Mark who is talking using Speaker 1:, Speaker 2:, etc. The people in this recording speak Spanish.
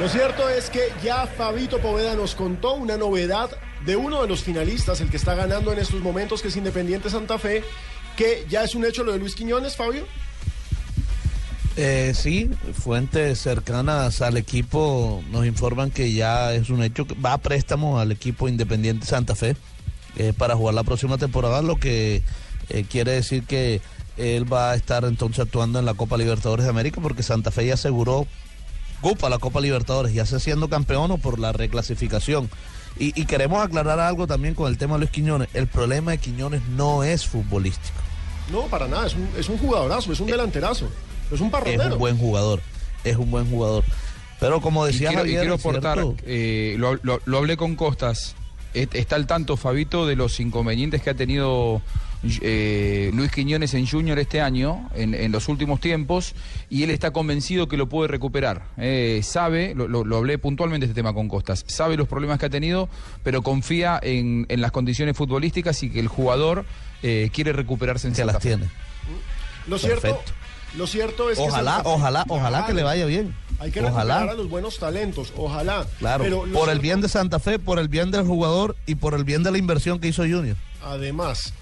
Speaker 1: Lo cierto es que ya Fabito Poveda nos contó una novedad de uno de los finalistas, el que está ganando en estos momentos, que es Independiente Santa Fe, que ya es un hecho lo de Luis Quiñones, Fabio.
Speaker 2: Eh, sí, fuentes cercanas al equipo nos informan que ya es un hecho que va a préstamo al equipo Independiente Santa Fe eh, para jugar la próxima temporada, lo que eh, quiere decir que él va a estar entonces actuando en la Copa Libertadores de América porque Santa Fe ya aseguró Copa la Copa Libertadores, ya sea siendo campeón o por la reclasificación. Y, y, queremos aclarar algo también con el tema de Luis Quiñones. El problema de Quiñones no es futbolístico.
Speaker 1: No, para nada, es un, es un jugadorazo, es un delanterazo, es un parrotero.
Speaker 2: Es un buen jugador, es un buen jugador. Pero como decía
Speaker 3: y quiero,
Speaker 2: Javier,
Speaker 3: y quiero aportar, eh, lo, lo, lo, hablé con Costas, está al tanto Fabito de los inconvenientes que ha tenido eh, Luis Quiñones en Junior este año, en, en, los últimos tiempos, y él está convencido que lo puede recuperar. Eh, sabe, lo, lo, lo, hablé puntualmente este tema con Costas, sabe los problemas que ha tenido, pero confía en, en las condiciones futbolísticas y que el jugador eh, quiere recuperarse en
Speaker 2: Se las tiene.
Speaker 1: Lo cierto. Lo cierto es
Speaker 2: ojalá,
Speaker 1: que...
Speaker 2: ojalá, ojalá que le vaya bien.
Speaker 1: Hay que
Speaker 2: ojalá.
Speaker 1: recuperar a los buenos talentos, ojalá.
Speaker 2: Claro,
Speaker 1: Pero
Speaker 2: por
Speaker 1: cierto,
Speaker 2: el bien de Santa Fe, por el bien del jugador y por el bien de la inversión que hizo Junior.
Speaker 1: Además,